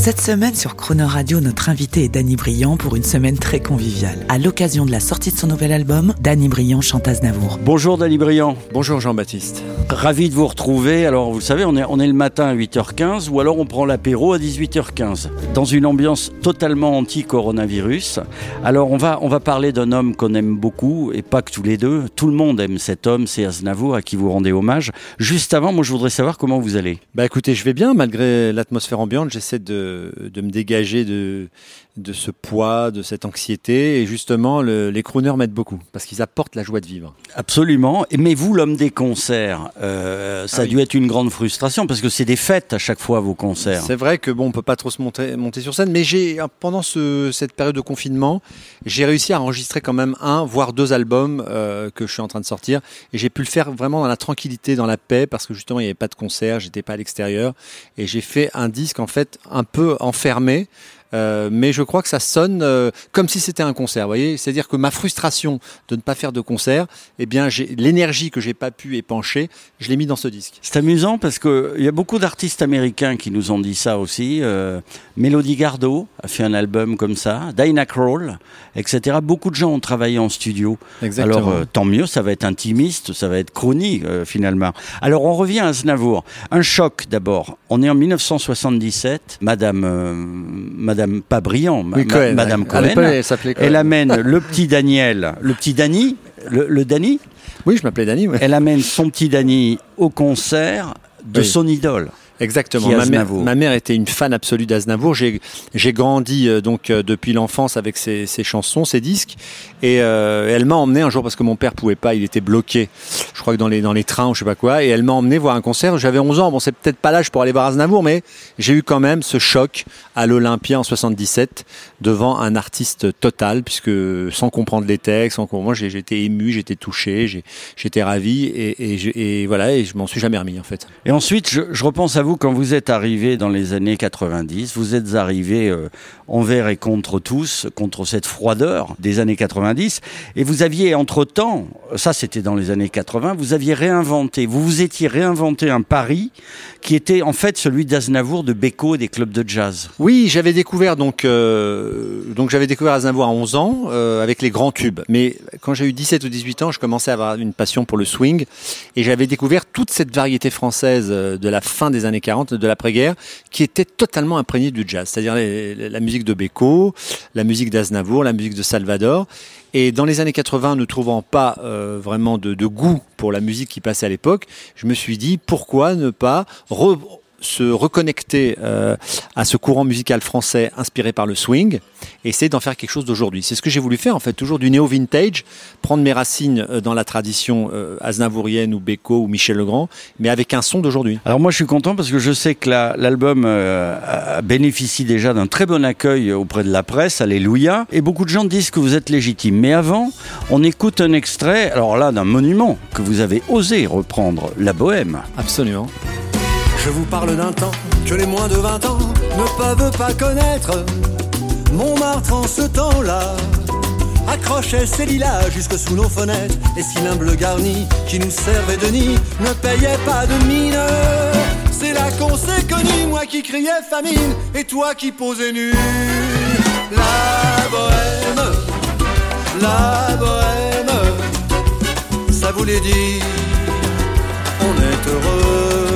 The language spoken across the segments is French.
Cette semaine sur Croner Radio, notre invité est Danny Briand pour une semaine très conviviale. À l'occasion de la sortie de son nouvel album, Danny Briand chante Aznavour. Bonjour Dali Briand, Bonjour Jean-Baptiste. ravi de vous retrouver. Alors vous savez, on est, on est le matin à 8h15 ou alors on prend l'apéro à 18h15 dans une ambiance totalement anti-coronavirus. Alors on va, on va parler d'un homme qu'on aime beaucoup et pas que tous les deux. Tout le monde aime cet homme, c'est Aznavour à qui vous rendez hommage. Juste avant, moi je voudrais savoir comment vous allez. Bah écoutez, je vais bien malgré l'atmosphère ambiante. J'essaie de, de me dégager de, de ce poids, de cette anxiété. Et justement, le- les crooners m'aident beaucoup parce qu'ils apportent la joie de vivre. Absolument. Mais vous, l'homme des concerts, euh, ça Ah a oui. dû être une grande frustration parce que c'est des fêtes à chaque fois vos concerts. C'est vrai que bon, on peut pas trop se monter, monter sur scène, mais j'ai pendant ce, cette période de confinement, j'ai réussi à enregistrer quand même un, voire deux albums euh, que je suis en train de sortir, et j'ai pu le faire vraiment dans la tranquillité, dans la paix, parce que justement il n'y avait pas de concert, j'étais pas à l'extérieur, et j'ai fait un disque en fait un peu enfermé. Euh, mais je crois que ça sonne euh, comme si c'était un concert, vous voyez. C'est-à-dire que ma frustration de ne pas faire de concert, eh bien, l'énergie que j'ai pas pu épancher, je l'ai mis dans ce disque. C'est amusant parce que il y a beaucoup d'artistes américains qui nous ont dit ça aussi. Euh, Melody Gardot a fait un album comme ça, Dinah Kroll, etc. Beaucoup de gens ont travaillé en studio. Alors euh, tant mieux, ça va être intimiste, ça va être chronique finalement. Alors on revient à Aznavour. Un choc d'abord. On est en 1977. Madame, euh, Madame pas brillant, ma- Oui, ma- Cohen. Madame Cohen. elle s'appelait Cohen. Elle amène le petit Daniel, le petit Danny, le, le Danny. Oui, je m'appelais Dany. ouais. Elle amène son petit Danny au concert de Oui. son idole. Exactement. Ma mère, Aznavour. ma mère était une fan absolue d'Aznavour. J'ai grandi euh, donc euh, depuis l'enfance avec ses, ses chansons, ses disques, et euh, elle m'a emmené un jour parce que mon père pouvait pas, il était bloqué. Je crois que dans les dans les trains ou je sais pas quoi, et elle m'a emmené voir un concert. J'avais 11 ans. Bon, c'est peut-être pas l'âge pour aller voir Aznavour, mais j'ai eu quand même ce choc à l'Olympia en 77 devant un artiste total, puisque sans comprendre les textes, sans comprendre, j'étais ému, j'étais touché, j'étais ravi, et, et, je- et voilà, et je m'en suis jamais remis en fait. Et ensuite, je, je repense à vous quand vous êtes arrivé dans les années 90. Vous êtes arrivé euh, envers et contre tous, contre cette froideur des années 90. Et vous aviez, entre-temps, ça c'était dans les années 80, vous aviez réinventé, vous vous étiez réinventé un pari qui était en fait celui d'Aznavour, de Beko et des clubs de jazz. Oui, j'avais découvert donc euh, donc j'avais découvert Aznavour à 11 ans euh, avec les grands cubes. Mais quand j'ai eu 17 ou 18 ans, je commençais à avoir une passion pour le swing et j'avais découvert toute cette variété française de la fin des années 40, de l'après-guerre, qui était totalement imprégnée du jazz, c'est-à-dire la musique de Beko, la musique d'Aznavour, la musique de Salvador. Et dans les années 80, ne trouvant pas euh, vraiment de, goût pour la musique qui passait à l'époque, je me suis dit pourquoi ne pas se reconnecter euh, à ce courant musical français inspiré par le swing et essayer d'en faire quelque chose d'aujourd'hui. C'est ce que j'ai voulu faire en fait, toujours du néo-vintage, prendre mes racines euh, dans la tradition euh, aznavourienne ou Beko ou Michel Legrand, mais avec un son d'aujourd'hui. Alors moi je suis content parce que je sais que la- l'album euh, a- bénéficie déjà d'un très bon accueil auprès de la presse, alléluia, et beaucoup de gens disent que vous êtes légitime. Mais avant, on écoute un extrait, alors là d'un monument que vous avez osé reprendre, La Bohème. Absolument. Je vous parle d'un temps que les moins de 20 ans ne peuvent pas connaître. Montmartre en ce temps-là accrochait ses lilas jusque sous nos fenêtres. Et si l'humble garni qui nous servait de nid ne payait pas de mine, c'est là qu'on s'est connus, moi qui criais famine et toi qui posais nu. La bohème, la bohème, ça voulait dire on est heureux.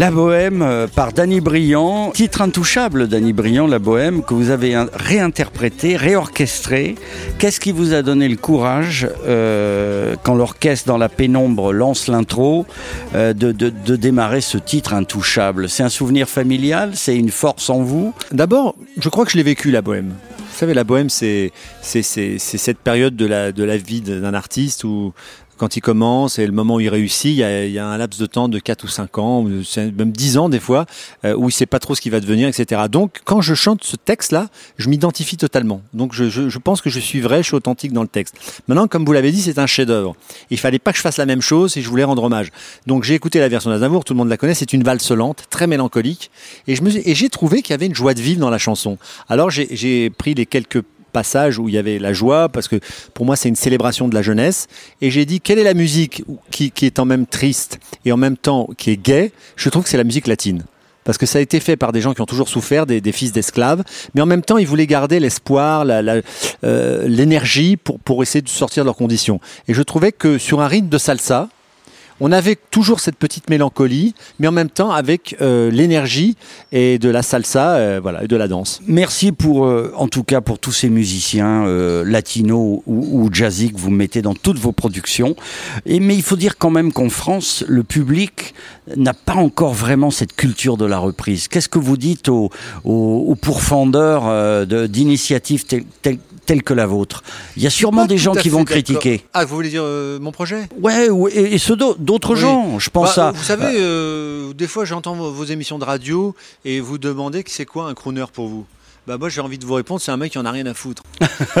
La Bohème euh, par Danny Briand, titre intouchable Danny Briand, La Bohème, que vous avez réinterprété, réorchestré. Qu'est-ce qui vous a donné le courage, euh, quand l'orchestre dans la pénombre lance l'intro, euh, de, de- démarrer ce titre intouchable? C'est un souvenir familial? C'est une force en vous? D'abord, je crois que je l'ai vécu la bohème. Vous savez, la bohème, c'est cette période de la de la vie d'un artiste où quand il commence et le moment où il réussit, il y a, un laps de temps de 4 ou 5 ans, même 10 ans des fois, euh, où il sait pas trop ce qui va devenir, etc. Donc, quand je chante ce texte-là, je m'identifie totalement. Donc, je, pense que je suis vrai, je suis authentique dans le texte. Maintenant, comme vous l'avez dit, c'est un chef-d'œuvre. Il fallait pas que je fasse la même chose et je voulais rendre hommage. Donc, j'ai écouté la version d'Aznavour, tout le monde la connaît, c'est une valse lente, très mélancolique, et j'ai trouvé qu'il y avait une joie de vivre dans la chanson. Alors, j'ai pris les quelques passage où il y avait la joie, parce que pour moi c'est une célébration de la jeunesse, et j'ai dit quelle est la musique qui, est en même triste et en même temps qui est gaie? Je trouve que c'est la musique latine. Parce que ça a été fait par des gens qui ont toujours souffert, des, fils d'esclaves, mais en même temps ils voulaient garder l'espoir, euh, l'énergie pour, pour essayer de sortir de leurs conditions. Et je trouvais que sur un rythme de salsa, on avait toujours cette petite mélancolie, mais en même temps avec euh, l'énergie et de la salsa, euh, voilà, et de la danse. Merci pour, euh, en tout cas, pour tous ces musiciens latinos ou, ou jazzy que vous mettez dans toutes vos productions. Et, mais il faut dire quand même qu'en France, le public n'a pas encore vraiment cette culture de la reprise. Qu'est-ce que vous dites aux, pourfendeurs de- d'initiatives telles, telles- telles que la vôtre Il y a sûrement des gens qui vont critiquer. Ah, vous voulez dire euh, mon projet? Ouais, ou- et, et ceux d'au- d'autres Oui. gens. Je pense Bah, à. Vous savez, euh, des fois j'entends vos, vos émissions de radio et vous demandez que c'est quoi un crooner pour vous? Bah moi j'ai envie de vous répondre, c'est un mec qui en a rien à foutre.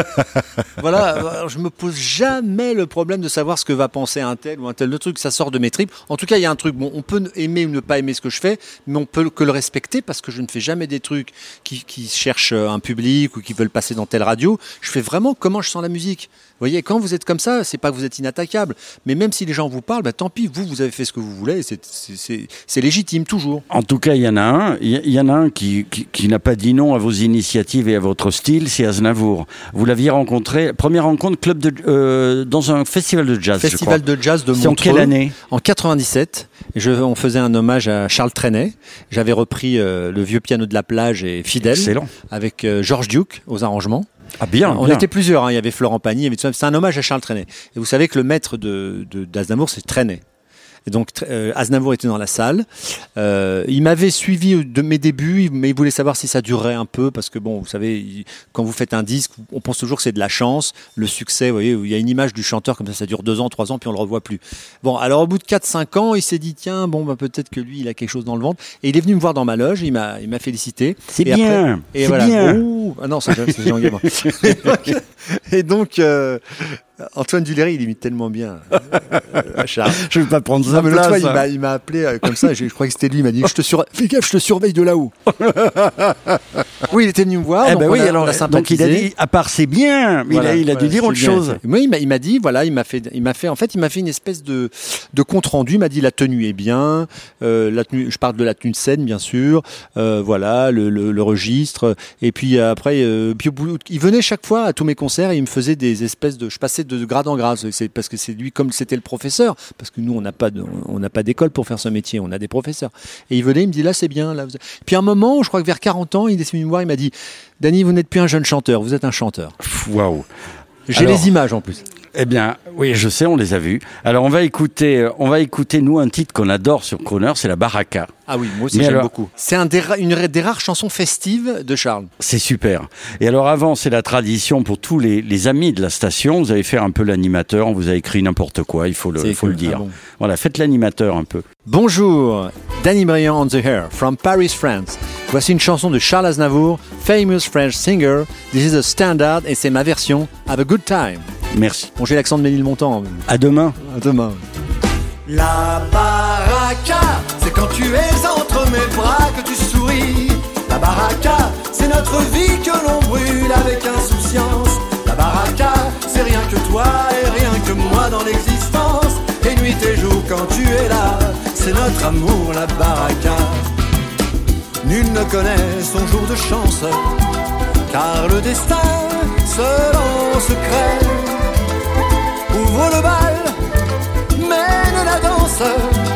voilà, alors, je me pose jamais le problème de savoir ce que va penser un tel ou un tel de truc, ça sort de mes tripes. En tout cas, il y a un truc, bon, on peut aimer ou ne pas aimer ce que je fais, mais on peut que le respecter parce que je ne fais jamais des trucs qui, cherchent un public ou qui veulent passer dans telle radio. Je fais vraiment comment je sens la musique. Vous voyez, quand vous êtes comme ça, c'est pas que vous êtes inattaquable, mais même si les gens vous parlent, bah, tant pis, vous, vous avez fait ce que vous voulez, c'est- légitime toujours. En tout cas, il y en a un. Il y en a un qui, qui, qui n'a pas dit non à vos initiatives et à votre style, c'est Aznavour. Vous l'aviez rencontré, première rencontre club de, euh, dans un festival de jazz. Festival de jazz de C'est en Montreux. quelle année? En 97, je, on faisait un hommage à Charles Trenet. J'avais repris euh, le vieux piano de la plage et Fidèle Excellent. avec euh, Georges Duke aux arrangements. Ah bien. on bien. était plusieurs, hein. il y avait Florent Pagny, c'était un hommage à Charles Trenet. Et vous savez que le maître de, de, d'Aznavour, c'est Trenet. Et donc euh, Aznavour était dans la salle. Euh, il m'avait suivi de mes débuts, mais il voulait savoir si ça durerait un peu, parce que bon, vous savez, il- quand vous faites un disque, on pense toujours que c'est de la chance, le succès. Vous voyez, il y a une image du chanteur comme ça, ça dure deux ans, trois ans, puis on le revoit plus. Bon, alors au bout de 4-5 ans, il s'est dit tiens, bon, bah, peut-être que lui, il a quelque chose dans le ventre. Et il est venu me voir dans ma loge, il m'a, il m'a félicité. C'est bien. après- et c'est voilà. bien. Ah non, c'est donc, et donc, euh, Antoine Duléry, il imite tellement bien euh, Charles. Je vais pas prendre Non, ça. mais fois, il m'a, il m'a appelé euh, comme ça, je, je crois que c'était lui, il m'a dit je te sur... Fais gaffe, je te surveille de là-haut. oui, il était venu me voir. Eh donc ben oui, a- alors on a donc il a dit à part c'est bien, Voilà, il a, il a voilà, dû dire autre bien. chose. Oui, il m'a, dit, voilà, il m'a fait, il m'a fait, en fait, il m'a fait une espèce de, de compte rendu. Il m'a dit la tenue est bien, euh, la tenue, je parle de la tenue de scène, bien sûr, euh, voilà, le, le, le registre. Et puis euh, après, euh, puis il venait chaque fois à tous mes concerts, et il me faisait des espèces de, je passais de grade en grade. C'est parce que c'est lui comme c'était le professeur, parce que nous on n'a pas, de, on n'a pas d'école pour faire ce métier, on a des professeurs. Et il venait, il me dit là c'est bien, là. vous- Puis à un moment, je crois que vers 40 ans, il est venu me voir, il m'a dit, Dany, vous n'êtes plus un jeune chanteur, vous êtes un chanteur. Waouh. J'ai Alors- les images en plus. Eh bien, oui, je sais, on les a vus. Alors, on va écouter, euh, on va écouter nous un titre qu'on adore sur Croner, c'est la Baraka. Ah oui, moi aussi j'aime beaucoup. C'est un des ra- une des rares chansons festives de Charles. C'est super. Et alors avant, c'est la tradition pour tous les, les amis de la station. Vous allez faire un peu l'animateur. On vous a écrit n'importe quoi. Il faut le, faut dire. ah bon. Voilà, faites l'animateur un peu. Bonjour, Danny Briand on the Hair, from Paris, France. Voici une chanson de Charles Aznavour, famous French singer. This is a standard et c'est ma version. Have a good time. Merci. Bon, j'ai l'accent de Ménilmontant. À demain. À demain. La baraka, quand tu es entre mes bras que tu souris. La baraka, c'est notre vie que l'on brûle avec insouciance. La baraka, c'est rien que toi et rien que moi dans l'existence. Et nuit et jour quand tu es là, c'est notre amour, la baraka. Nul ne connaît son jour de chance, car le destin seul en secret ouvre le bal mène la danse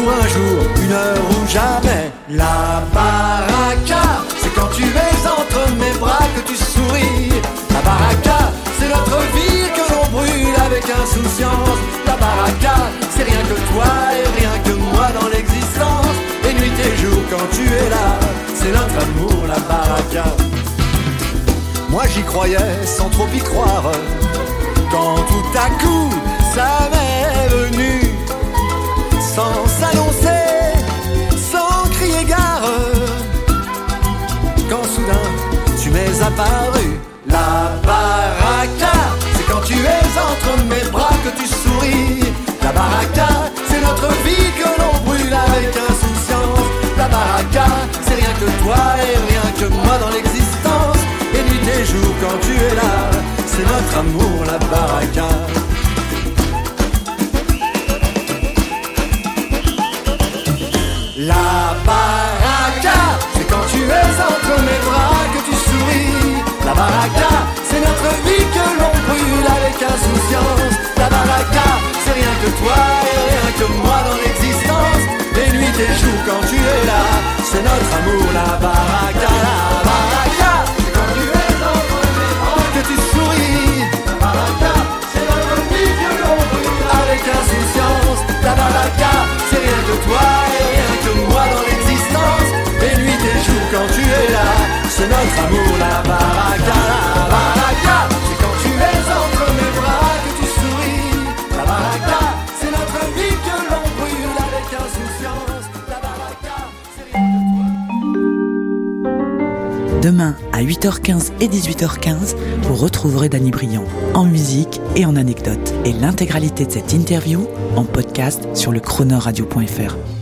pour un jour, une heure ou jamais. La baraka, c'est quand tu es entre mes bras que tu souris. La baraka, c'est notre vie que l'on brûle avec insouciance. La baraka, c'est rien que toi et rien que moi dans l'existence. Et nuit et jour quand tu es là, c'est notre amour, la baraka. Moi j'y croyais sans trop y croire. Quand tout à coup sans s'annoncer, sans crier gare. Quand soudain tu m'es apparu, la baraka, c'est quand tu es entre mes bras que tu souris. La baraka, c'est notre vie que l'on brûle avec insouciance. La baraka, c'est rien que toi et rien que moi dans l'existence. Et nuit et jour quand tu es là, c'est notre amour, la baraka. La baraka, c'est quand tu es entre mes bras que tu souris. La baraka, c'est notre vie que l'on brûle avec insouciance. La baraka, c'est rien que toi et rien que moi dans l'existence. Les nuits et jours quand tu es là, c'est notre amour, la baraka, la baraka. Demain à 8h15 et 18h15, vous retrouverez Danny Briand en musique et en anecdotes. Et l'intégralité de cette interview en podcast sur le chronoradio.fr.